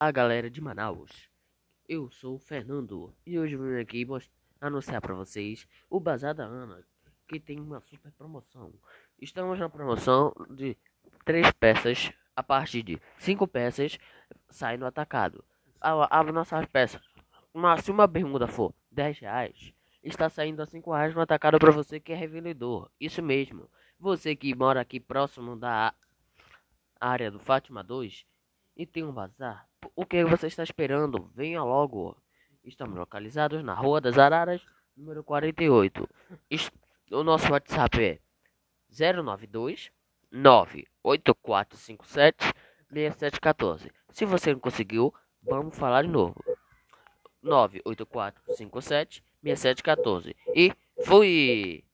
a galera de Manaus. Eu sou o Fernando e hoje vim aqui anunciar para vocês o Bazar da Ana, que tem uma super promoção. Estamos na promoção de três peças, a partir de cinco peças sai no atacado. A, a peça, uma, se uma bermuda for 10 reais, está saindo a 5 reais no atacado para você que é revendedor. Isso mesmo. Você que mora aqui próximo da área do Fátima 2 e tem um bazar, o que você está esperando? Venha logo. Estamos localizados na Rua das Araras, número 48. O nosso WhatsApp é 092 98457 6714. Se você não conseguiu, vamos falar de novo. 98457 6714. E fui!